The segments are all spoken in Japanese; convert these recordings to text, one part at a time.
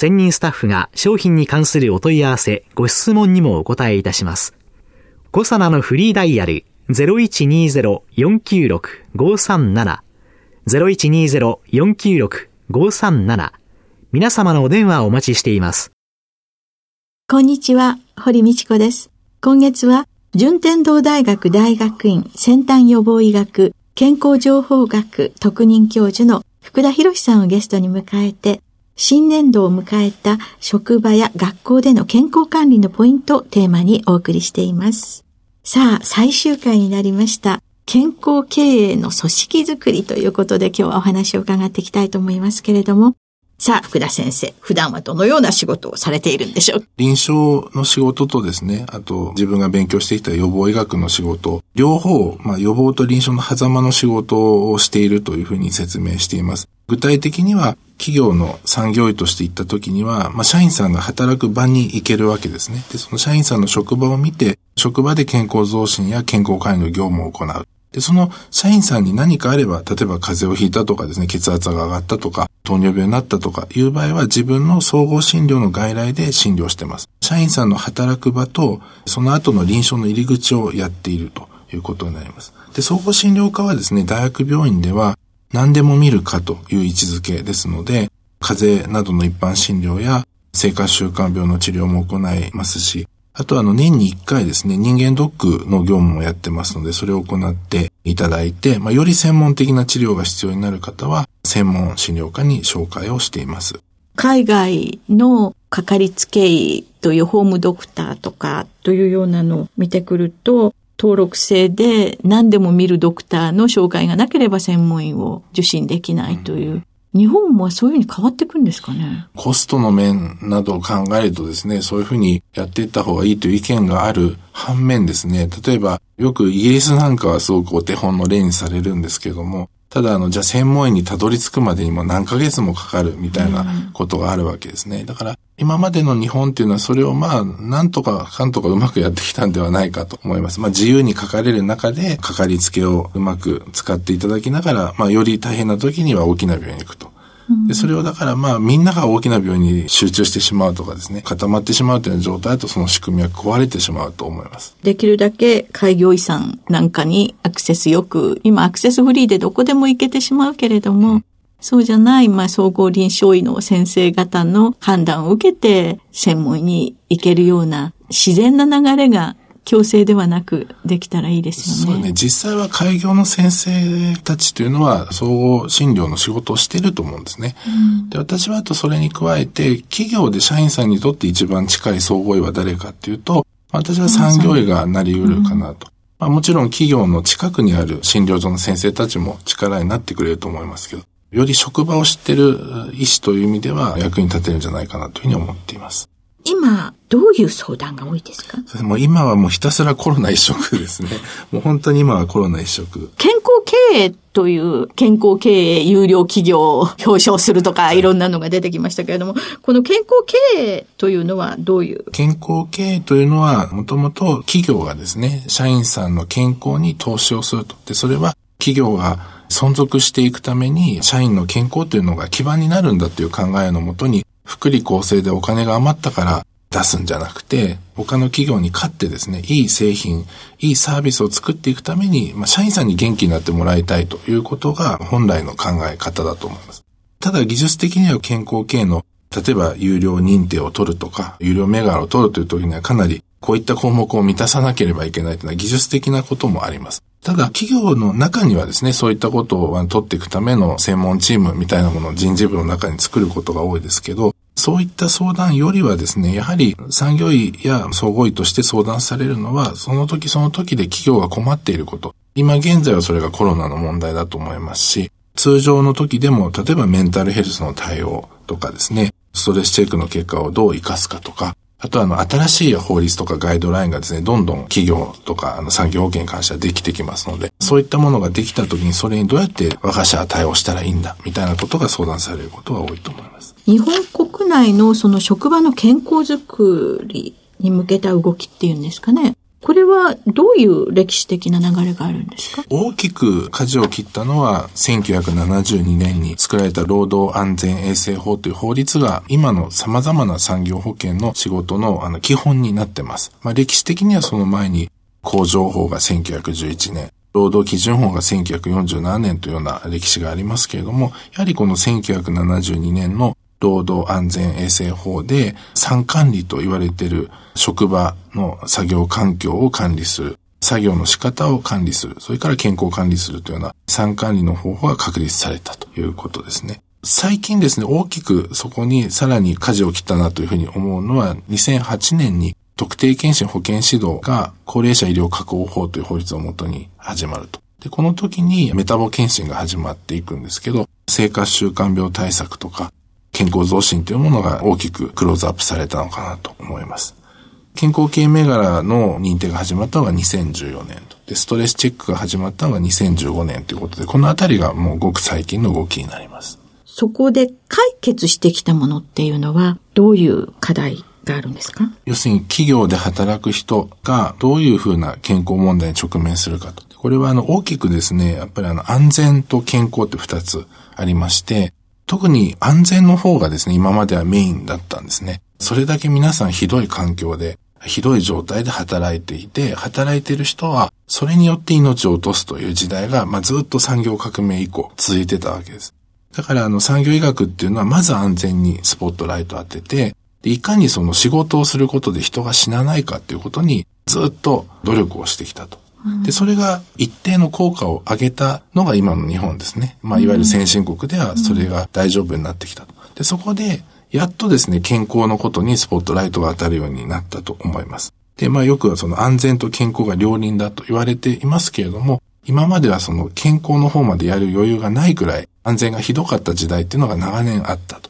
専任スタッフが商品に関するお問い合わせ、ご質問にもお答えいたします。コサナのフリーダイヤル0120-496-537 0120-496-537皆様のお電話をお待ちしています。こんにちは、堀道子です。今月は、順天堂大学大学院先端予防医学健康情報学特任教授の福田博さんをゲストに迎えて、新年度を迎えた職場や学校での健康管理のポイントをテーマにお送りしています。さあ、最終回になりました。健康経営の組織づくりということで今日はお話を伺っていきたいと思いますけれども、さあ、福田先生、普段はどのような仕事をされているんでしょう？臨床の仕事とですね、あと自分が勉強してきた予防医学の仕事、両方、まあ、予防と臨床の狭間の仕事をしているというふうに説明しています。具体的には、企業の産業医として行った時には、まあ、社員さんが働く場に行けるわけですね。で、その社員さんの職場を見て、職場で健康増進や健康管理の業務を行う。で、その社員さんに何かあれば、例えば風邪をひいたとかですね、血圧が上がったとか、糖尿病になったとかいう場合は自分の総合診療の外来で診療してます。社員さんの働く場と、その後の臨床の入り口をやっているということになります。で、総合診療科はですね、大学病院では何でも見るかという位置づけですので、風邪などの一般診療や生活習慣病の治療も行いますし、あとあの年に1回ですね、人間ドックの業務もやってますので、それを行っていただいて、まあ、より専門的な治療が必要になる方は、専門診療科に紹介をしています。海外のかかりつけ医というホームドクターとかというようなのを見てくると、登録制で何でも見るドクターの紹介がなければ専門医を受診できないという、日本もそういうふうに変わっていくんですかね？コストの面などを考えるとですね、そういうふうにやっていった方がいいという意見がある反面ですね、例えばよくイギリスなんかはすごくお手本の例にされるんですけども、ただ、あの、じゃあ専門医にたどり着くまでにも何ヶ月もかかるみたいなことがあるわけですね。だから、今までの日本っていうのはそれをまあ、なんとかかんとかうまくやってきたんではないかと思います。まあ、自由に書かれる中で、かかりつけをうまく使っていただきながら、まあ、より大変な時には大きな病院に行くと。でそれをだからまあみんなが大きな病院に集中してしまうとかですね、固まってしまうという状態だとその仕組みは壊れてしまうと思います。できるだけ開業遺産なんかにアクセスよく、今アクセスフリーでどこでも行けてしまうけれども、うん、そうじゃない、まあ、総合臨床医の先生方の判断を受けて、専門医に行けるような自然な流れが強制ではなくできたらいいですよね。そうね。実際は開業の先生たちというのは総合診療の仕事をしていると思うんですね。うん、で私はあとそれに加えて企業で社員さんにとって一番近い総合医は誰かっていうと私は産業医がなり得るかなと。まあ、もちろん企業の近くにある診療所の先生たちも力になってくれると思いますけど、より職場を知ってる医師という意味では役に立てるんじゃないかなというふうに思っています。今、どういう相談が多いですか？もう今はもうひたすらコロナ一色ですね。もう本当に今はコロナ一色。健康経営という健康経営有料企業を表彰するとかいろんなのが出てきましたけれども、この健康経営というのはどういう？健康経営というのはもともと企業がですね、社員さんの健康に投資をすると。で、それは企業が存続していくために社員の健康というのが基盤になるんだという考えのもとに福利厚生でお金が余ったから出すんじゃなくて、他の企業に勝ってですね、いい製品、いいサービスを作っていくために、まあ、社員さんに元気になってもらいたいということが本来の考え方だと思います。ただ技術的には健康系の、例えば有料認定を取るとか、有料銘柄を取るという時にはかなりこういった項目を満たさなければいけないというのは技術的なこともあります。ただ、企業の中にはですね、そういったことを取っていくための専門チームみたいなものを人事部の中に作ることが多いですけど、そういった相談よりはですね、やはり産業医や総合医として相談されるのは、その時その時で企業が困っていること。今現在はそれがコロナの問題だと思いますし、通常の時でも、例えばメンタルヘルスの対応とかですね、ストレスチェックの結果をどう活かすかとか、あとあの、新しい法律とかガイドラインがですね、どんどん企業とかあの産業保険に関してはできてきますので、そういったものができた時にそれにどうやって我が社は対応したらいいんだ、みたいなことが相談されることが多いと思います。日本国内のその職場の健康づくりに向けた動きっていうんですかね。これはどういう歴史的な流れがあるんですか？大きく舵を切ったのは1972年に作られた労働安全衛生法という法律が今の様々な産業保険の仕事のあの基本になってます。まあ、歴史的にはその前に工場法が1911年、労働基準法が1947年というような歴史がありますけれども、やはりこの1972年の労働安全衛生法で、産管理と言われている職場の作業環境を管理する、作業の仕方を管理する、それから健康管理するというような産管理の方法が確立されたということですね。最近ですね、大きくそこにさらに舵を切ったなというふうに思うのは、2008年に特定健診保健指導が高齢者医療確保法という法律をもとに始まると。で、この時にメタボ検診が始まっていくんですけど、生活習慣病対策とか、健康増進というものが大きくクローズアップされたのかなと思います。健康系銘柄の認定が始まったのが2014年と。で、ストレスチェックが始まったのが2015年ということで、このあたりがもうごく最近の動きになります。そこで解決してきたものっていうのは、どういう課題があるんですか？要するに企業で働く人がどういうふうな健康問題に直面するかと。これはあの大きくですね、やっぱりあの安全と健康って二つありまして、特に安全の方がですね、今まではメインだったんですね。それだけ皆さんひどい環境で、ひどい状態で働いていて、働いている人は、それによって命を落とすという時代が、まあ、ずっと産業革命以降続いてたわけです。だからあの産業医学っていうのはまず安全にスポットライト当てて、いかにその仕事をすることで人が死なないかっていうことにずっと努力をしてきたと。で、それが一定の効果を上げたのが今の日本ですね。まあ、いわゆる先進国ではそれが大丈夫になってきたと。で、そこで、やっとですね、健康のことにスポットライトが当たるようになったと思います。で、まあよくはその安全と健康が両輪だと言われていますけれども、今まではその健康の方までやる余裕がないくらい安全がひどかった時代っていうのが長年あったと。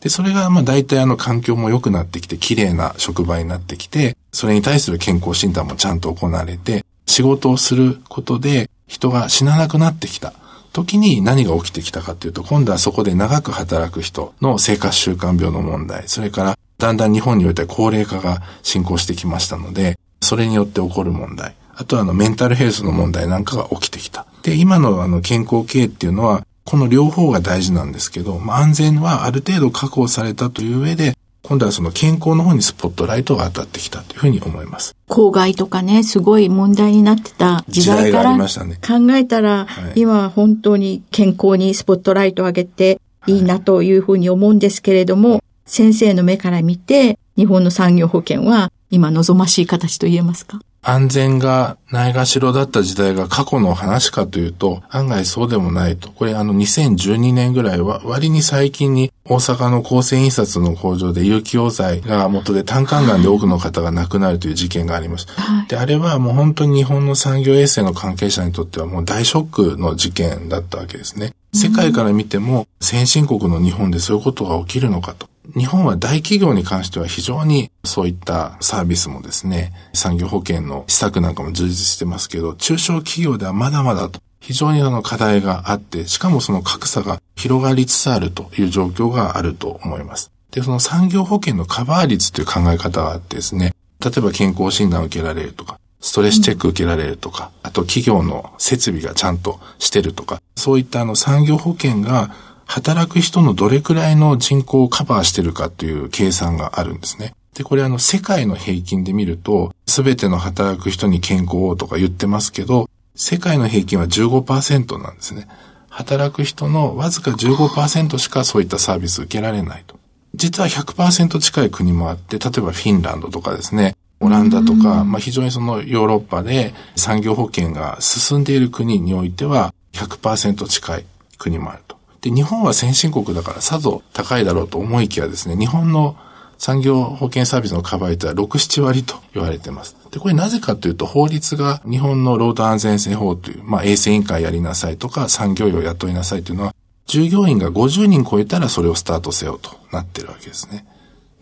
で、それがまあ大体あの環境も良くなってきて、綺麗な職場になってきて、それに対する健康診断もちゃんと行われて、仕事をすることで人が死ななくなってきた。時に何が起きてきたかというと、今度はそこで長く働く人の生活習慣病の問題、それからだんだん日本においては高齢化が進行してきましたので、それによって起こる問題、あとはあのメンタルヘルスの問題なんかが起きてきた。で、今のあの健康経営っていうのは、この両方が大事なんですけど、まあ、安全はある程度確保されたという上で、今度はその健康の方にスポットライトが当たってきたというふうに思います。公害とかね、すごい問題になってた時代から考えたら、はい、今は本当に健康にスポットライトを上げていいなというふうに思うんですけれども、はい、先生の目から見て、日本の産業保険は今望ましい形と言えますか？安全がないがしろだった時代が過去の話かというと、案外そうでもないと。これあの2012年ぐらいは割に最近に大阪の構成印刷の工場で有機溶剤が元で単管がんで多くの方が亡くなるという事件がありました。はい、で、あれはもう本当に日本の産業衛生の関係者にとってはもう大ショックの事件だったわけですね。世界から見ても先進国の日本でそういうことが起きるのかと。日本は大企業に関しては非常にそういったサービスもですね、産業保険の施策なんかも充実してますけど、中小企業ではまだまだと非常にあの課題があって、しかもその格差が広がりつつあるという状況があると思います。で、その産業保険のカバー率という考え方があってですね、例えば健康診断を受けられるとか、ストレスチェック受けられるとか、あと企業の設備がちゃんとしてるとか、そういったあの産業保険が働く人のどれくらいの人口をカバーしてるかという計算があるんですね。で、これあの世界の平均で見ると、すべての働く人に健康をとか言ってますけど、世界の平均は15%なんですね。働く人のわずか15%しかそういったサービス受けられないと。実は100%近い国もあって、例えばフィンランドとかですね、オランダとか、まあ、非常にそのヨーロッパで産業保険が進んでいる国においては100%近い国もあると。で、日本は先進国だからさぞ高いだろうと思いきやですね、日本の産業保険サービスのカバー率は6、7割と言われています。で、これなぜかというと、法律が日本の労働安全性法という、まあ、衛生委員会やりなさいとか、産業医を雇いなさいというのは、従業員が50人超えたらそれをスタートせよとなってるわけですね。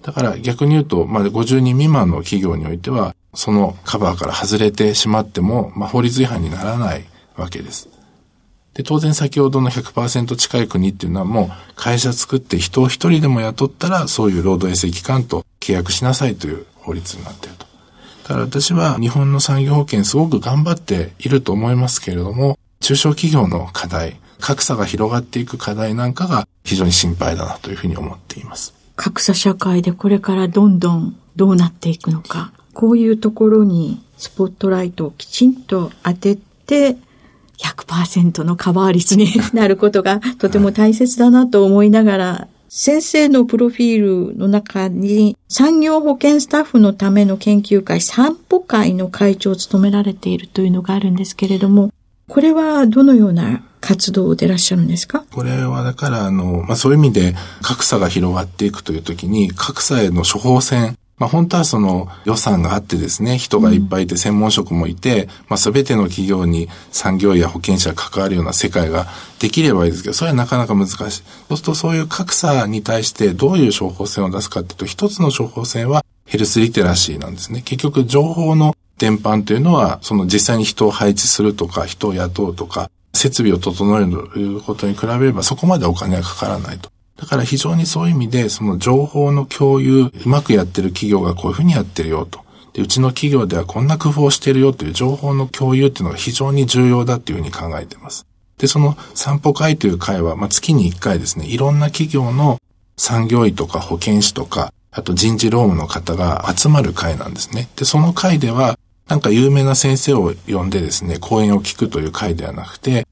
だから逆に言うと、まあ、50人未満の企業においては、そのカバーから外れてしまっても、まあ、法律違反にならないわけです。で、当然先ほどの100%近い国っていうのはもう会社作って人を一人でも雇ったらそういう労働衛生機関と契約しなさいという法律になっていると。だから私は日本の産業保険すごく頑張っていると思いますけれども、中小企業の課題、格差が広がっていく課題なんかが非常に心配だなというふうに思っています。格差社会でこれからどんどんどうなっていくのか、こういうところにスポットライトをきちんと当てて100%のカバー率になることがとても大切だなと思いながら、先生のプロフィールの中に産業保険スタッフのための研究会散歩会の会長を務められているというのがあるんですけれども、これはどのような活動でいらっしゃるんですか？これはだからあの、まあ、そういう意味で格差が広がっていくというときに格差への処方箋まあ本当はその予算があってですね、人がいっぱいいて専門職もいて、まあ全ての企業に産業や保険者が関わるような世界ができればいいですけど、それはなかなか難しい。そうするとそういう格差に対してどういう処方箋を出すかっていうと、一つの処方箋はヘルスリテラシーなんですね。結局情報の伝播というのは、その実際に人を配置するとか、人を雇うとか、設備を整えるということに比べればそこまでお金がかからないと。だから非常にそういう意味で、その情報の共有、うまくやってる企業がこういうふうにやってるよと。で、うちの企業ではこんな工夫をしてるよという情報の共有っていうのが非常に重要だっていうふうに考えてます。で、その散歩会という会は、まあ、月に1回ですね、いろんな企業の産業医とか保健師とか、あと人事労務の方が集まる会なんですね。で、その会では、なんか有名な先生を呼んでですね、講演を聞くという会ではなくて、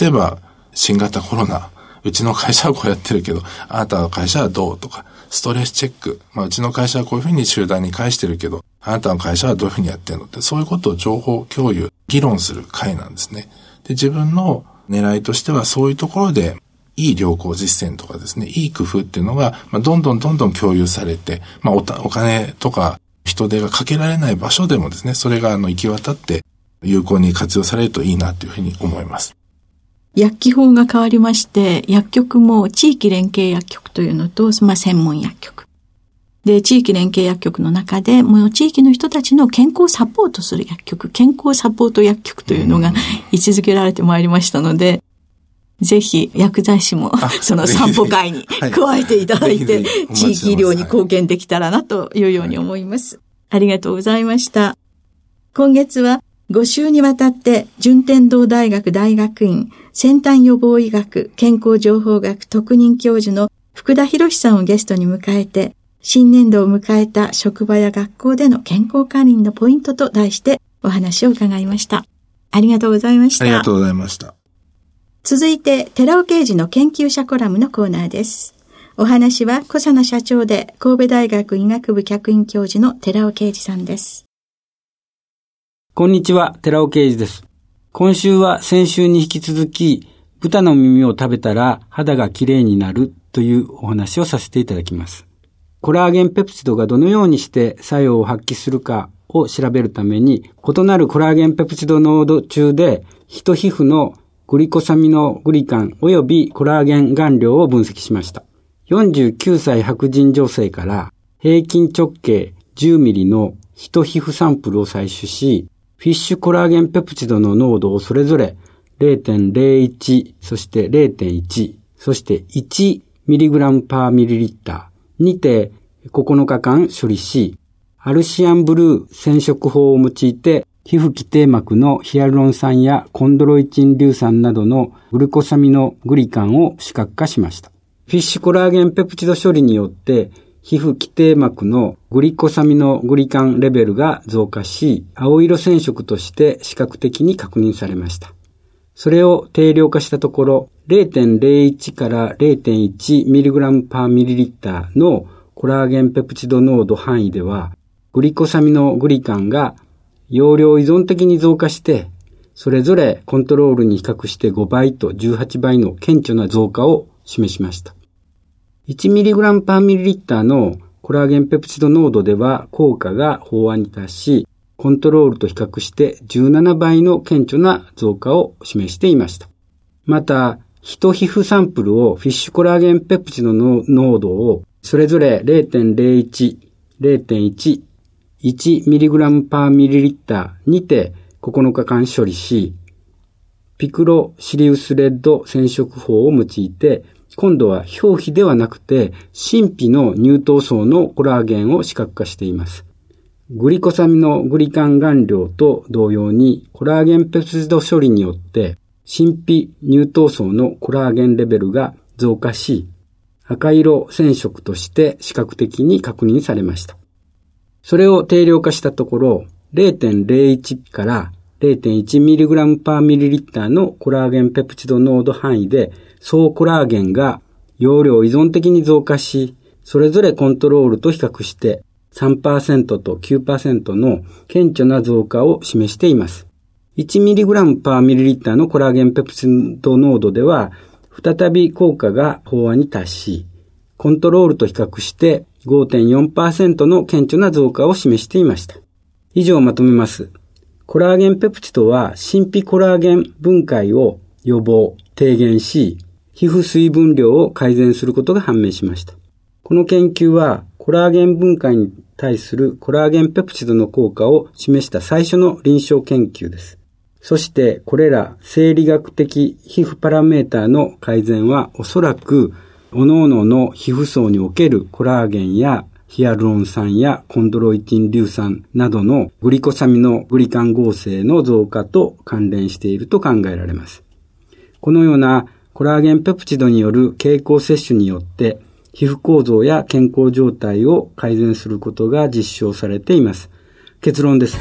例えば、新型コロナうちの会社はこうやってるけど、あなたの会社はどうとか、ストレスチェック。まあ、うちの会社はこういうふうに集団に返してるけど、あなたの会社はどういうふうにやってるのって、そういうことを情報共有、議論する会なんですね。で、自分の狙いとしてはそういうところで、いい良好実践とかですね、いい工夫っていうのが、まあ、どんどんどんどん共有されて、まあお、お金とか人手がかけられない場所でもですね、それがあの行き渡って有効に活用されるといいなというふうに思います。薬機法が変わりまして、薬局も地域連携薬局というのと、まあ、専門薬局。で、地域連携薬局の中で、もう地域の人たちの健康をサポートする薬局、健康サポート薬局というのが位置づけられてまいりましたので、ぜひ薬剤師も その散歩会に加えていただいて、地域医療に貢献できたらなというように思います。ありがとうございました。今月は5週にわたって順天堂大学大学院先端予防医学健康情報学特任教授の福田博さんをゲストに迎えて新年度を迎えた職場や学校での健康管理のポイントと題してお話を伺いました。ありがとうございました。ありがとうございました。続いて、寺尾刑事の研究者コラムのコーナーです。お話は小佐野社長で神戸大学医学部客員教授の寺尾啓二さんです。こんにちは、寺尾啓二です。今週は先週に引き続き、豚の耳を食べたら肌が綺麗になるというお話をさせていただきます。コラーゲンペプチドがどのようにして作用を発揮するかを調べるために、異なるコラーゲンペプチド濃度中で、人皮膚のグリコサミノグリカン及びコラーゲン含量を分析しました。49歳白人女性から平均直径10ミリの人皮膚サンプルを採取し、フィッシュコラーゲンペプチドの濃度をそれぞれ0.01、そして0.1、そして 1mg パーミリリッターにて9日間処理し、アルシアンブルー染色法を用いて皮膚規定膜のヒアルロン酸やコンドロイチン硫酸などのグルコサミノグリカンを視覚化しました。フィッシュコラーゲンペプチド処理によって皮膚規定膜のグリコサミノグリカンレベルが増加し、青色染色として視覚的に確認されました。それを定量化したところ、0.01から 0.1mg パーミリリッターのコラーゲンペプチド濃度範囲では、グリコサミノグリカンが容量依存的に増加して、それぞれコントロールに比較して5倍と18倍の顕著な増加を示しました。1mg パーミリリッターのコラーゲンペプチド濃度では効果が飽和に達し、コントロールと比較して17倍の顕著な増加を示していました。また、人皮膚サンプルをフィッシュコラーゲンペプチドの濃度をそれぞれ0.01、0.1、1mg パーミリリッターにて9日間処理し、ピクロシリウスレッド染色法を用いて、今度は表皮ではなくて、神秘の乳頭層のコラーゲンを視覚化しています。グリコサミノグリカン顔料と同様に、コラーゲンペプチド処理によって、神秘乳頭層のコラーゲンレベルが増加し、赤色染色として視覚的に確認されました。それを定量化したところ、0.01から 0.1mg パーミリリッターのコラーゲンペプチド濃度範囲で総コラーゲンが容量依存的に増加し、それぞれコントロールと比較して3%と9%の顕著な増加を示しています。1mg パーミリリッターのコラーゲンペプチド濃度では、再び効果が飽和に達し、コントロールと比較して5.4%の顕著な増加を示していました。以上をまとめます。コラーゲンペプチドは神秘コラーゲン分解を予防、低減し、皮膚水分量を改善することが判明しました。この研究はコラーゲン分解に対するコラーゲンペプチドの効果を示した最初の臨床研究です。そしてこれら生理学的皮膚パラメーターの改善はおそらく各々の皮膚層におけるコラーゲンやヒアルロン酸やコンドロイティン硫酸などのグリコサミノグリカン合成の増加と関連していると考えられます。このようなコラーゲンペプチドによる経口摂取によって皮膚構造や健康状態を改善することが実証されています。結論です。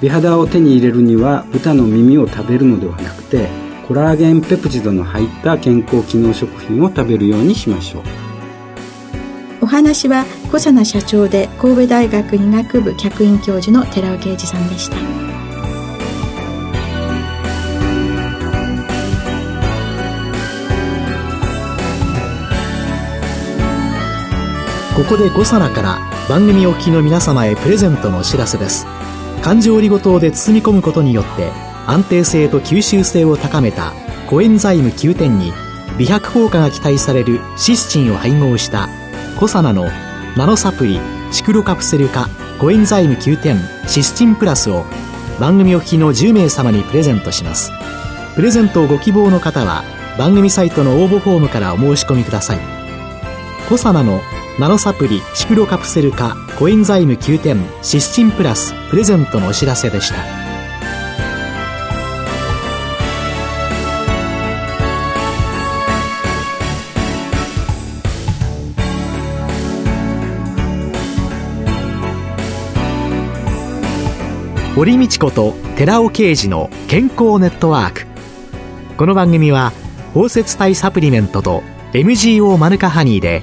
美肌を手に入れるには豚の耳を食べるのではなくてコラーゲンペプチドの入った健康機能食品を食べるようにしましょう。お話は小佐奈社長で神戸大学医学部客員教授の寺尾啓二さんでしたここで小佐奈から番組お聞きの皆様へプレゼントのお知らせです。環状オリゴ糖で包み込むことによって安定性と吸収性を高めたコエンザイム9点に美白効果が期待されるシスチンを配合したコサナのナノサプリシクロカプセル化コエンザイム9点シスチンプラスを番組お聞きの10名様にプレゼントします。プレゼントをご希望の方は番組サイトの応募フォームからお申し込みください。コサナのナノサプリシクロカプセル化コエンザイム9点シスチンプラスプレゼントのお知らせでした。堀道子と寺尾啓二の健康ネットワーク。この番組は包摂体サプリメントと MGO マヌカハニーで